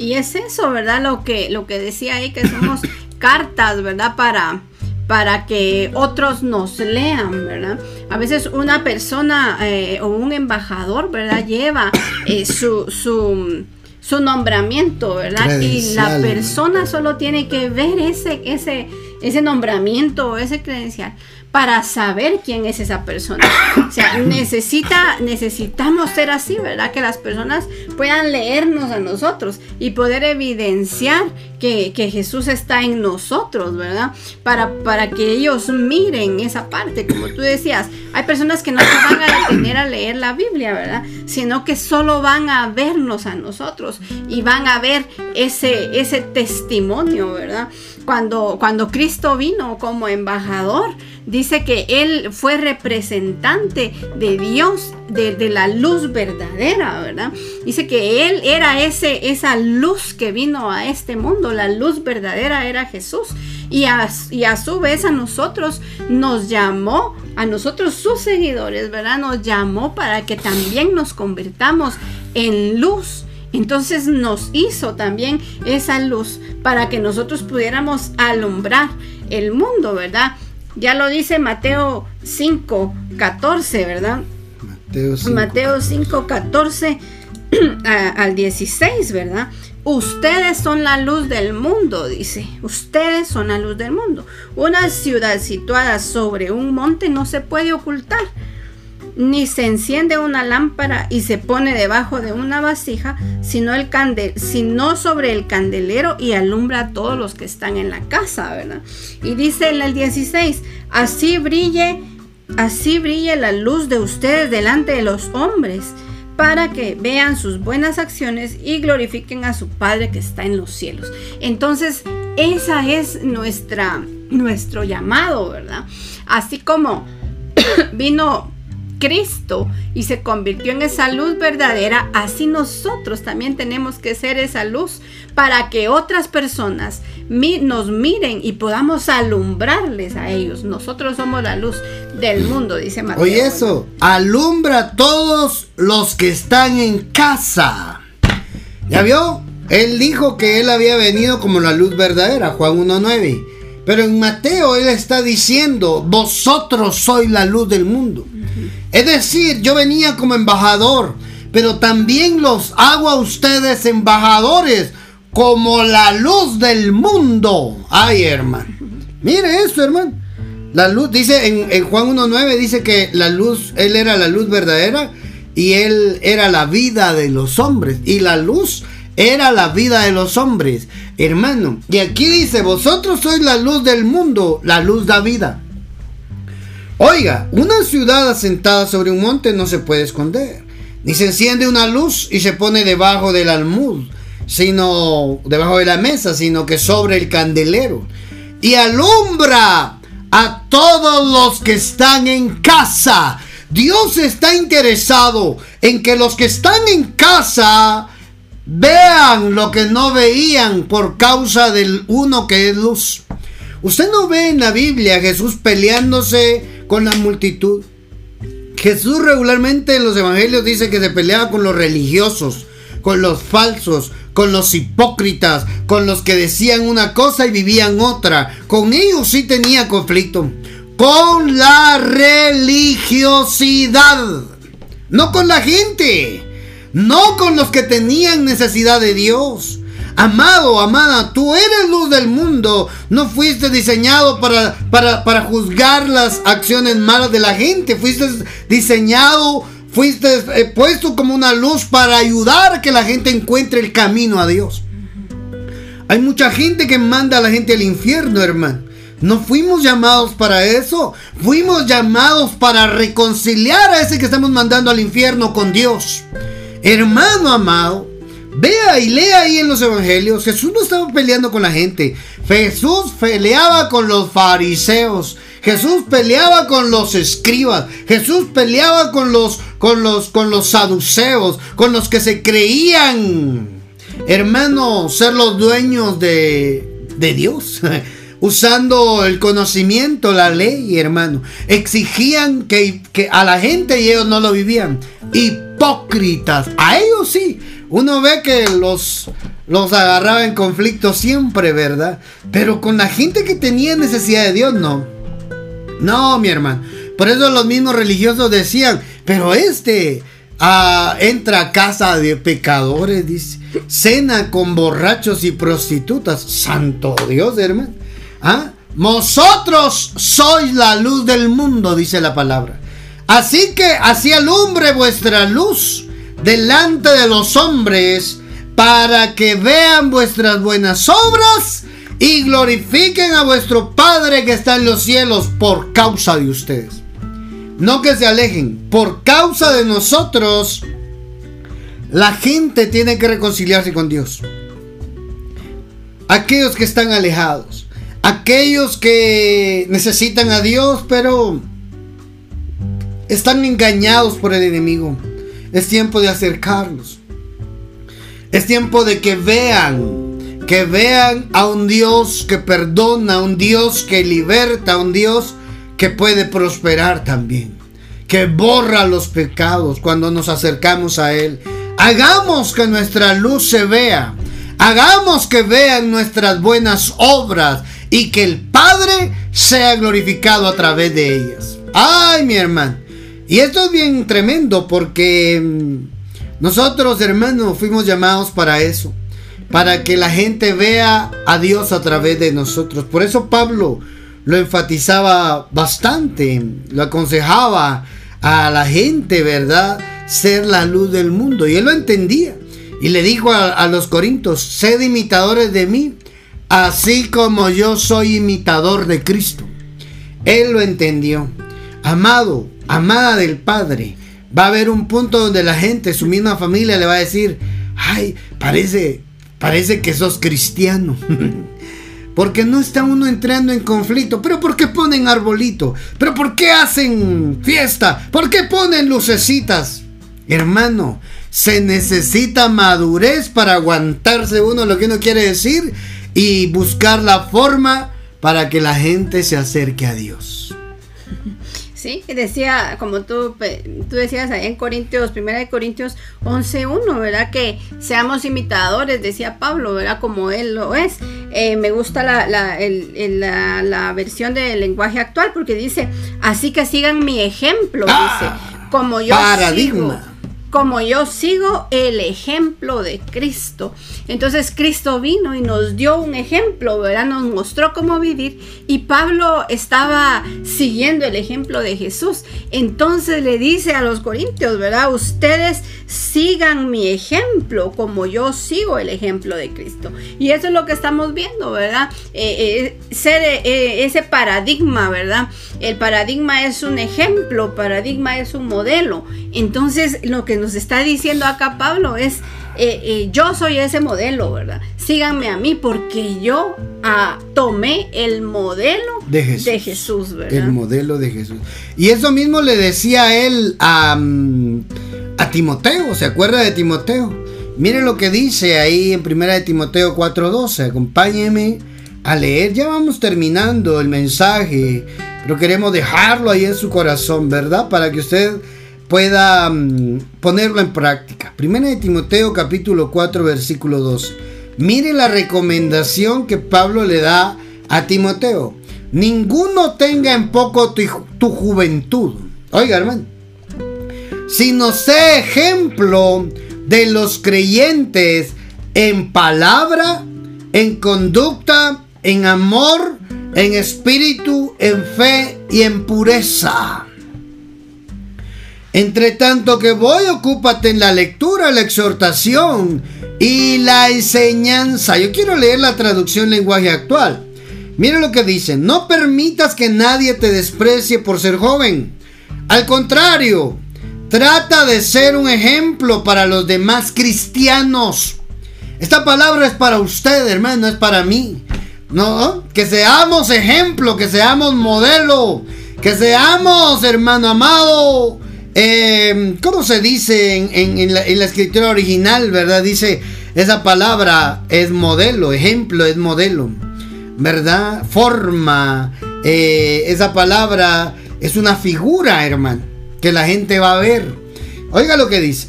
Y es eso, ¿verdad? Lo que, lo que decía ahí, que somos [laughs] cartas, ¿verdad? Para, para que otros nos lean, ¿verdad? A veces una persona eh, o un embajador, ¿verdad? Lleva eh, su, su, su, nombramiento, ¿verdad? Y la persona solo tiene que ver ese, ese, ese nombramiento o ese credencial para saber quién es esa persona. O sea, [coughs] necesita, necesitamos ser así, ¿verdad? Que las personas puedan leernos a nosotros y poder evidenciar que, Jesús está en nosotros, ¿verdad? Para, para que ellos miren esa parte. Como tú decías, hay personas que no se van a detener a leer la Biblia, ¿verdad? Sino que solo van a vernos a nosotros y van a ver ese, ese testimonio, ¿verdad? Cuando, cuando Cristo vino como embajador, dice que Él fue representante de Dios, de, la luz verdadera, ¿verdad? Dice que Él era ese, esa luz que vino a este mundo, la luz verdadera era Jesús. Y a, y a su vez a nosotros nos llamó, a nosotros sus seguidores, ¿verdad? Nos llamó para que también nos convirtamos en luz. Entonces nos hizo también esa luz para que nosotros pudiéramos alumbrar el mundo, ¿verdad? Ya lo dice Mateo 5, 14, ¿verdad? Mateo 5, 14 [clears throat] al 16, ¿verdad? Ustedes son la luz del mundo, dice. Ustedes son la luz del mundo. Una ciudad situada sobre un monte no se puede ocultar. Ni se enciende una lámpara y se pone debajo de una vasija, sino, el sino sobre el candelero y alumbra a todos los que están en la casa, ¿verdad? Y dice en el 16, así brille, así brille la luz de ustedes delante de los hombres para que vean sus buenas acciones y glorifiquen a su Padre que está en los cielos. Entonces, esa es nuestra nuestro llamado, ¿verdad? Así como [coughs] vino Cristo y se convirtió en esa luz verdadera, así nosotros también tenemos que ser esa luz para que otras personas nos miren y podamos alumbrarles a ellos. Nosotros somos la luz del mundo, dice Mateo. Oye eso, alumbra a todos los que están en casa. ¿Ya vio? Él dijo que él había venido como la luz verdadera, Juan 1.9. Pero en Mateo él está diciendo, vosotros sois la luz del mundo. Es decir, yo venía como embajador, pero también los hago a ustedes embajadores como la luz del mundo. Ay, hermano. Mire esto, hermano. La luz, dice en, en Juan 1.9, dice que la luz, Él era la luz verdadera y Él era la vida de los hombres. Y la luz era la vida de los hombres, hermano. Y aquí dice, vosotros sois la luz del mundo, la luz da vida. Oiga, una ciudad asentada sobre un monte no se puede esconder. Ni se enciende una luz y se pone debajo del almud, sino debajo de la mesa, sino que sobre el candelero. Y alumbra a todos los que están en casa. Dios está interesado en que los que están en casa vean lo que no veían por causa del uno que es luz. Usted no ve en la Biblia a Jesús peleándose con la multitud. Jesús regularmente en los evangelios dice que se peleaba con los religiosos, con los falsos, con los hipócritas, con los que decían una cosa y vivían otra. Con ellos sí tenía conflicto. Con la religiosidad. No con la gente. No con los que tenían necesidad de Dios. Amado, amada, tú eres luz del mundo. No fuiste diseñado para, para, juzgar las acciones malas de la gente. Fuiste diseñado, fuiste eh, puesto como una luz para ayudar a que la gente encuentre el camino a Dios. Hay mucha gente que manda a la gente al infierno, hermano. No fuimos llamados para eso. Fuimos llamados para reconciliar a ese que estamos mandando al infierno con Dios. Hermano amado, Vea y lea ahí en los evangelios, Jesús no estaba peleando con la gente. Jesús peleaba con los fariseos. Jesús peleaba con los escribas. Jesús peleaba con los con los con los saduceos, con los que se creían hermano ser los dueños de de Dios. [laughs] usando el conocimiento, la ley, hermano. Exigían que, que, a la gente y ellos no lo vivían. A ellos sí. Uno ve que los, los agarraba en conflicto siempre, ¿verdad? Pero con la gente que tenía necesidad de Dios, no. No, mi hermano. Por eso los mismos religiosos decían, pero este ah, entra a casa de pecadores. Cena con borrachos y prostitutas. Santo Dios, hermano. ¿Ah? Vosotros sois la luz del mundo, dice la palabra. Así que así alumbre vuestra luz delante de los hombres para que vean vuestras buenas obras y glorifiquen a vuestro Padre que está en los cielos por causa de ustedes. No que se alejen, por causa de nosotros, la gente tiene que reconciliarse con Dios. Aquellos que están alejados, aquellos que necesitan a Dios, pero están engañados por el enemigo. Es tiempo de acercarlos. Es tiempo de que vean, que vean a un Dios que perdona, un Dios que liberta, un Dios que puede prosperar también, que borra los pecados cuando nos acercamos a Él. Hagamos que nuestra luz se vea. Hagamos que vean nuestras buenas obras y que el Padre sea glorificado a través de ellas. Ay, mi hermano. Y esto es bien tremendo porque mm, Nosotros, hermanos, fuimos llamados para eso, para que la gente vea a Dios a través de nosotros. Por eso Pablo lo enfatizaba bastante, lo aconsejaba a la gente, ¿verdad? Ser la luz del mundo. Y él lo entendía. Y le dijo a, los corintios, sed imitadores de mí, así como yo soy imitador de Cristo. Él lo entendió. Amado, amada del Padre, va a haber un punto donde la gente, su misma familia, le va a decir, ay, parece, parece que sos cristiano. [laughs] Porque no está uno entrando en conflicto. Pero ¿por qué ponen arbolito? ¿Pero por qué hacen fiesta? ¿Por qué ponen lucecitas? Hermano, se necesita madurez para aguantarse uno lo que uno quiere decir y buscar la forma para que la gente se acerque a Dios. Sí, decía, como tú, tú decías ahí en Corintios, primera de Corintios 11.1, ¿verdad? Que seamos imitadores, decía Pablo, ¿verdad? Como él lo es. Eh, me gusta la, la, la, versión del lenguaje actual porque dice, así que sigan mi ejemplo, dice, ah, como yo paradigma como yo sigo el ejemplo de Cristo. Entonces Cristo vino y nos dio un ejemplo, ¿verdad? Nos mostró cómo vivir y Pablo estaba siguiendo el ejemplo de Jesús. Entonces le dice a los corintios, ¿verdad? Ustedes sigan mi ejemplo como yo sigo el ejemplo de Cristo. Y eso es lo que estamos viendo, ¿verdad? Eh, eh, eh, ese paradigma, ¿verdad? El paradigma es un ejemplo, paradigma es un modelo. Entonces lo que nos está diciendo acá Pablo es, eh, eh, yo soy ese modelo, ¿verdad? Síganme a mí porque yo ah, tomé el modelo de Jesús, ¿verdad? El modelo de Jesús. Y eso mismo le decía él a, a Timoteo, ¿se acuerda de Timoteo? Miren lo que dice ahí en primera de Timoteo 4:12, acompáñeme a leer, ya vamos terminando el mensaje, pero queremos dejarlo ahí en su corazón, ¿verdad? Para que usted pueda mm, ponerlo en práctica. Primera de Timoteo capítulo 4 versículo 2. Mire la recomendación que Pablo le da a Timoteo. Ninguno tenga en poco tu, tu juventud. Oiga, hermano. Sino sé ejemplo de los creyentes en palabra, en conducta, en amor, en espíritu, en fe y en pureza. Entre tanto que voy, ocúpate en la lectura, la exhortación y la enseñanza. Yo quiero leer la traducción lenguaje actual. Mira lo que dice, no permitas que nadie te desprecie por ser joven. Al contrario, trata de ser un ejemplo para los demás cristianos. Esta palabra es para usted, hermano, es para mí. No, que seamos ejemplo, que seamos modelo, que seamos, hermano amado, eh, ¿Cómo se dice en, la, escritura original, verdad? Dice, esa palabra es modelo, ejemplo es modelo, ¿verdad? Forma, eh, esa palabra es una figura, hermano, que la gente va a ver. Oiga lo que dice.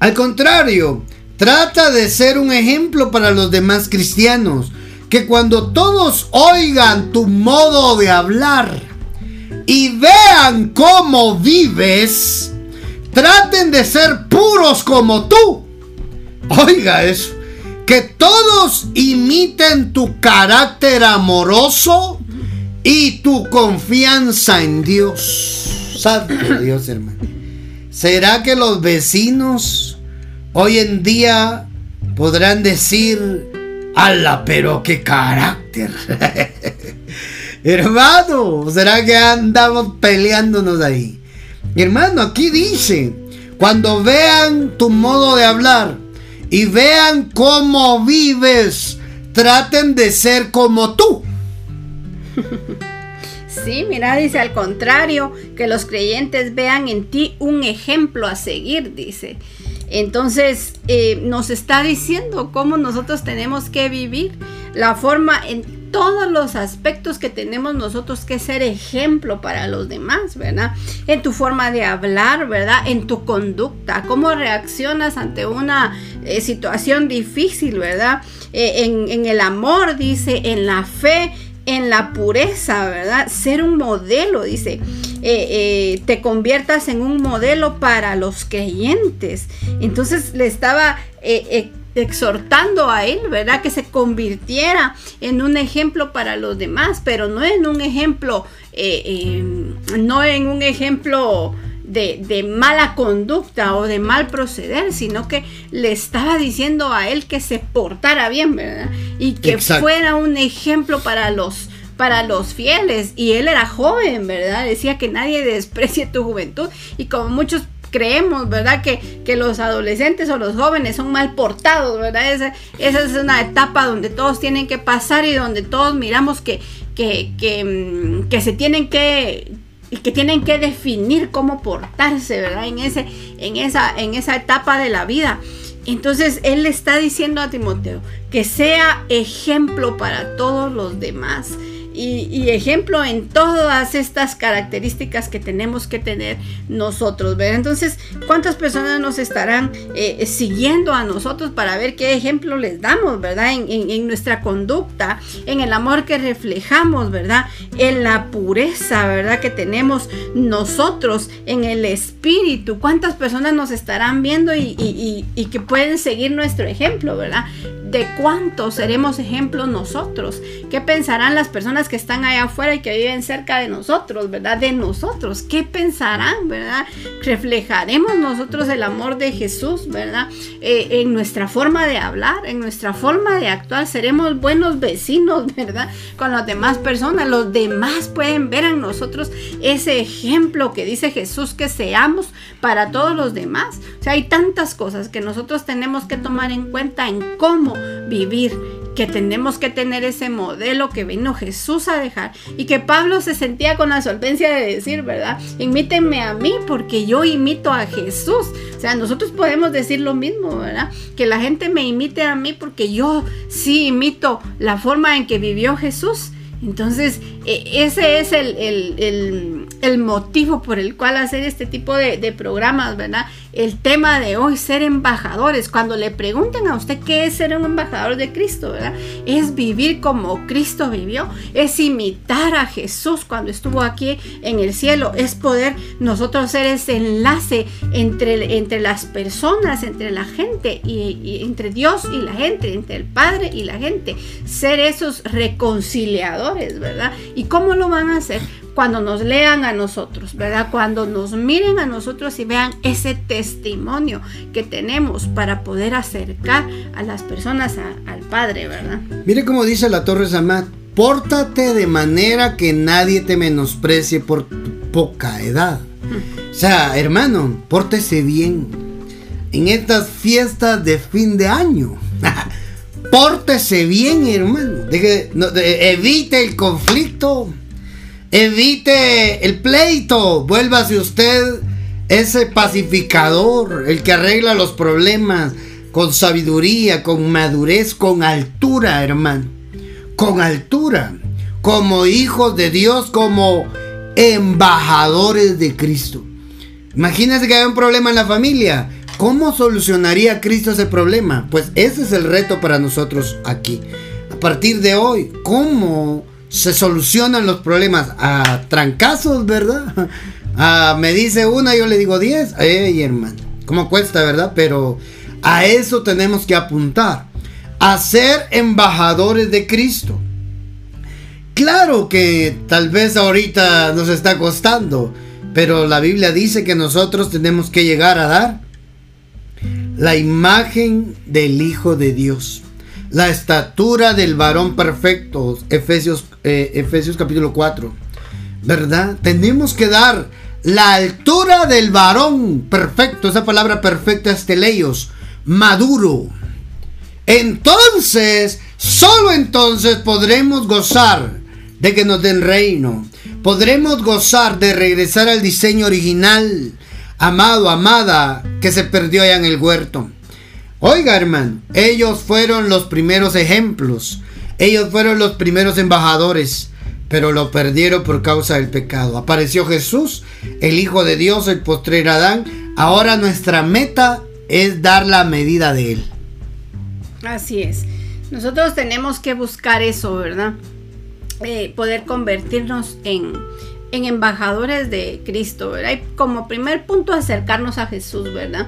Al contrario, trata de ser un ejemplo para los demás cristianos, que cuando todos oigan tu modo de hablar, y vean cómo vives, traten de ser puros como tú. Oiga eso. Que todos imiten tu carácter amoroso y tu confianza en Dios. Santo Dios, hermano. ¿Será que los vecinos hoy en día podrán decir, ala, pero qué carácter? [laughs] Hermano, ¿será que andamos peleándonos ahí? Hermano, aquí dice, cuando vean tu modo de hablar y vean cómo vives, traten de ser como tú. Sí, mira, dice al contrario, que los creyentes vean en ti un ejemplo a seguir, dice. Entonces, eh, nos está diciendo cómo nosotros tenemos que vivir, la forma en todos los aspectos que tenemos nosotros que ser ejemplo para los demás, ¿verdad? En tu forma de hablar, ¿verdad? En tu conducta, cómo reaccionas ante una eh, situación difícil, ¿verdad? Eh, en, el amor, dice, en la fe, en la pureza, ¿verdad? Ser un modelo, dice. eh, te conviertas en un modelo para los creyentes. Entonces le estaba exhortando a él, ¿verdad? Que se convirtiera en un ejemplo para los demás, pero no en un ejemplo, no en un ejemplo de, mala conducta o de mal proceder, sino que le estaba diciendo a él que se portara bien, ¿verdad? Y que fuera un ejemplo para los para los fieles y él era joven, ¿verdad? Decía que nadie desprecie tu juventud y como muchos creemos, ¿verdad? Que, que, los adolescentes o los jóvenes son mal portados, ¿verdad? Esa, esa, es una etapa donde todos tienen que pasar y donde todos miramos que, que, que, mm, que se tienen que, que tienen que definir cómo portarse, ¿verdad? En, ese, en, esa, en esa etapa de la vida. Entonces él le está diciendo a Timoteo que sea ejemplo para todos los demás y, ejemplo en todas estas características que tenemos que tener nosotros, ¿verdad? Entonces, ¿cuántas personas nos estarán eh, siguiendo a nosotros para ver qué ejemplo les damos, ¿verdad? En, nuestra conducta, en el amor que reflejamos, ¿verdad? En la pureza, ¿verdad? Que tenemos nosotros, en el espíritu. ¿Cuántas personas nos estarán viendo y, que pueden seguir nuestro ejemplo, ¿verdad? de cuánto seremos ejemplos nosotros. ¿Qué pensarán las personas que están allá afuera y que viven cerca de nosotros, verdad? De nosotros. ¿Qué pensarán, verdad? Reflejaremos nosotros el amor de Jesús, verdad? Eh, en nuestra forma de hablar, en nuestra forma de actuar. Seremos buenos vecinos, [laughs] verdad? Con las demás personas. Los demás pueden ver en nosotros ese ejemplo que dice Jesús que seamos para todos los demás. O sea, hay tantas cosas que nosotros tenemos que tomar en cuenta en cómo vivir, que tenemos que tener ese modelo que vino Jesús a dejar y que Pablo se sentía con la solvencia de decir, ¿verdad? Imítenme a mí porque yo imito a Jesús. O sea, nosotros podemos decir lo mismo, ¿verdad? Que la gente me imite a mí porque yo sí imito la forma en que vivió Jesús. Entonces, e, ese es el, motivo por el cual hacer este tipo de, de programas, ¿verdad? El tema de hoy, ser embajadores. Cuando le pregunten a usted qué es ser un embajador de Cristo, ¿verdad? Es vivir como Cristo vivió, es imitar a Jesús cuando estuvo aquí en el cielo, es poder nosotros ser ese enlace entre, entre las personas, entre la gente y, entre Dios y la gente, entre el Padre y la gente, ser esos reconciliadores, ¿verdad? ¿Y cómo lo van a hacer? Cuando nos lean a nosotros, ¿verdad? Cuando nos miren a nosotros y vean ese testimonio que tenemos para poder acercar a las personas al Padre, ¿verdad? Mire cómo dice la Torre Samad, pórtate de manera que nadie te menosprecie por poca edad. O sea, hermano, pórtese bien en estas fiestas de fin de año. [laughs] pórtese bien, hermano. evite el conflicto Evite el pleito. Vuélvase usted ese pacificador, el que arregla los problemas con sabiduría, con madurez, con altura, hermano. Con altura. Como hijos de Dios, como embajadores de Cristo. Imagínense que hay un problema en la familia. ¿Cómo solucionaría Cristo ese problema? Pues ese es el reto para nosotros aquí. A partir de hoy, ¿cómo se solucionan los problemas a trancazos, ¿verdad? [laughs] me dice una, yo le digo diez. Ey, hermano, ¿cómo cuesta, verdad? Pero a eso tenemos que apuntar. A ser embajadores de Cristo. Claro que tal vez ahorita nos está costando, pero la Biblia dice que nosotros tenemos que llegar a dar la imagen del Hijo de Dios la estatura del varón perfecto, Efesios, eh, Efesios capítulo 4, ¿verdad? Tenemos que dar la altura del varón perfecto, esa palabra perfecta es teleios, maduro. Entonces, solo entonces podremos gozar de que nos den reino. Podremos gozar de regresar al diseño original, amado, amada, que se perdió allá en el huerto. Oiga, hermano, ellos fueron los primeros ejemplos. Ellos fueron los primeros embajadores, pero lo perdieron por causa del pecado. Apareció Jesús, el Hijo de Dios, el postrer Adán. Ahora nuestra meta es dar la medida de él. Así es. Nosotros tenemos que buscar eso, ¿verdad? Eh, poder convertirnos en, en embajadores de Cristo, ¿verdad? Y como primer punto acercarnos a Jesús, ¿verdad?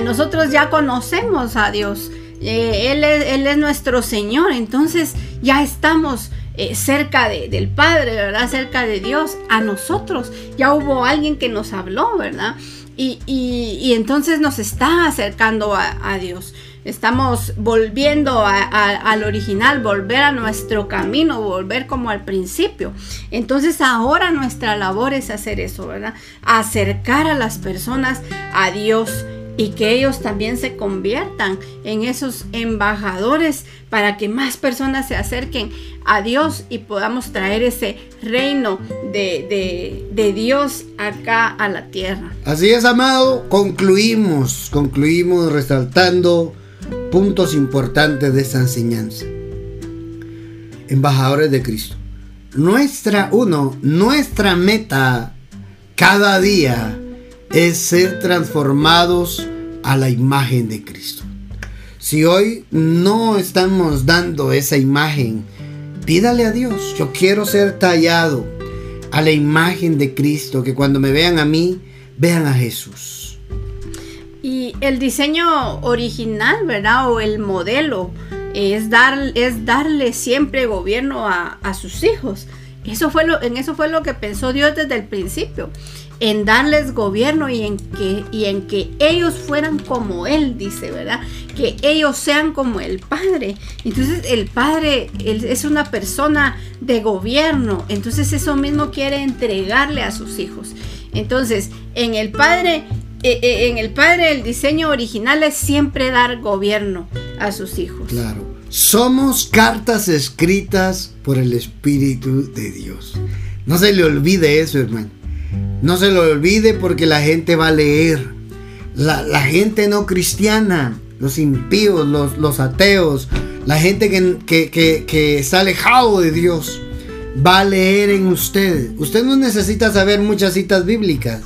Nosotros ya conocemos a Dios, eh, él, es, nuestro Señor, entonces ya estamos eh, cerca de, del Padre, ¿verdad? Cerca de Dios, a nosotros. Ya hubo alguien que nos habló, ¿verdad? Y, y, entonces nos está acercando a, a Dios. Estamos volviendo al original, volver a nuestro camino, volver como al principio. Entonces ahora nuestra labor es hacer eso, ¿verdad? Acercar a las personas a Dios y que ellos también se conviertan en esos embajadores para que más personas se acerquen a Dios y podamos traer ese reino de, de, Dios acá a la tierra. Así es, amado, concluimos, concluimos resaltando puntos importantes de esta enseñanza. Embajadores de Cristo. Nuestra, uno, nuestra meta cada día es ser transformados a la imagen de Cristo. Si hoy no estamos dando esa imagen, pídale a Dios, yo quiero ser tallado a la imagen de Cristo, que cuando me vean a mí, vean a Jesús. Y el diseño original, ¿verdad? O el modelo es, dar, es darle siempre gobierno a, a sus hijos. Eso fue lo, en eso fue lo que pensó Dios desde el principio en darles gobierno y en que y en que ellos fueran como él dice verdad que ellos sean como el padre. Entonces el padre es una persona de gobierno. Entonces eso mismo quiere entregarle a sus hijos. Entonces en el padre en el padre el diseño original es siempre dar gobierno a sus hijos. Claro. Somos cartas escritas por el espíritu de Dios. No se le olvide eso hermano no se lo olvide porque la gente va a leer. La, gente no cristiana, los impíos, los, los ateos, la gente que, que, que, que, está alejado de Dios, va a leer en usted. Usted no necesita saber muchas citas bíblicas.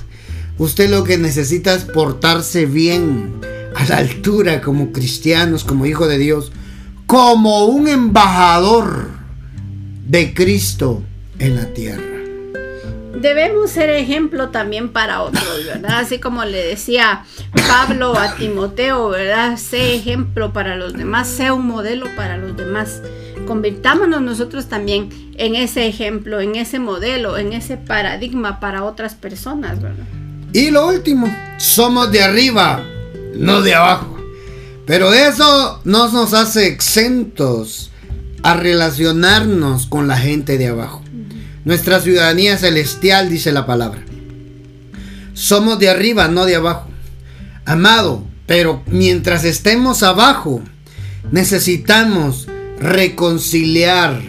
Usted lo que necesita es portarse bien, a la altura como cristianos, como hijo de Dios, como un embajador de Cristo en la tierra debemos ser ejemplo también para otros, ¿verdad? [laughs] Así como le decía Pablo a Timoteo, ¿verdad? Sé ejemplo para los demás, sé un modelo para los demás. Convirtámonos nosotros también en ese ejemplo, en ese modelo, en ese paradigma para otras personas, ¿verdad? Y lo último, somos de arriba, no de abajo. Pero eso no nos hace exentos a relacionarnos con la gente de abajo. Nuestra ciudadanía celestial, dice la palabra. Somos de arriba, no de abajo. Amado, pero mientras estemos abajo, necesitamos reconciliar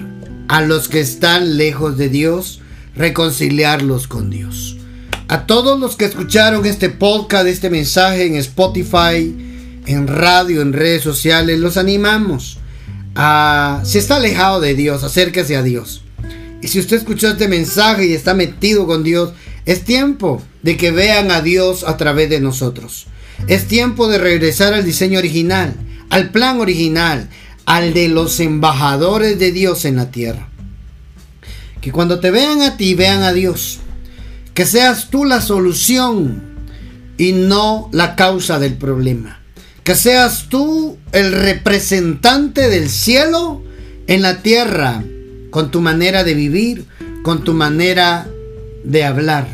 a los que están lejos de Dios, reconciliarlos con Dios. A todos los que escucharon este podcast, este mensaje en Spotify, en radio, en redes sociales, los animamos a, si está alejado de Dios, acérquese a Dios. Si usted escuchó este mensaje y está metido con Dios, es tiempo de que vean a Dios a través de nosotros. Es tiempo de regresar al diseño original, al plan original, al de los embajadores de Dios en la tierra. Que cuando te vean a ti, vean a Dios. Que seas tú la solución y no la causa del problema. Que seas tú el representante del cielo en la tierra con tu manera de vivir, con tu manera de hablar.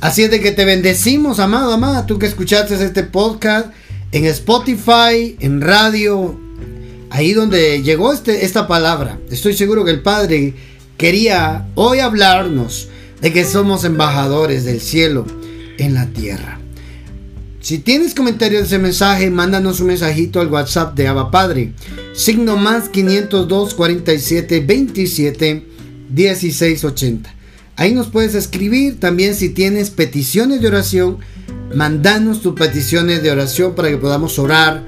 Así es de que te bendecimos, amado, amada, tú que escuchaste este podcast en Spotify, en radio, ahí donde llegó este, esta palabra. Estoy seguro que el Padre quería hoy hablarnos de que somos embajadores del cielo en la tierra. Si tienes comentarios de ese mensaje, mándanos un mensajito al WhatsApp de Abba Padre. Signo más 502 47 27 16 80. Ahí nos puedes escribir. También si tienes peticiones de oración, mandanos tus peticiones de oración para que podamos orar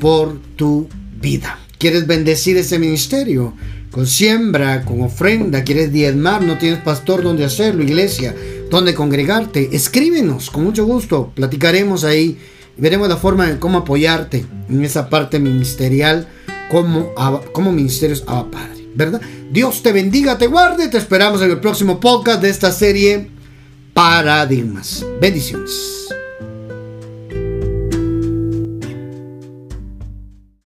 por tu vida. ¿Quieres bendecir ese ministerio? Con siembra, con ofrenda, quieres diezmar, no tienes pastor donde hacerlo, iglesia, donde congregarte, escríbenos, con mucho gusto, platicaremos ahí veremos la forma de cómo apoyarte en esa parte ministerial como, ministerios a Padre. ¿verdad? Dios te bendiga, te guarde, te esperamos en el próximo podcast de esta serie Paradigmas. Bendiciones.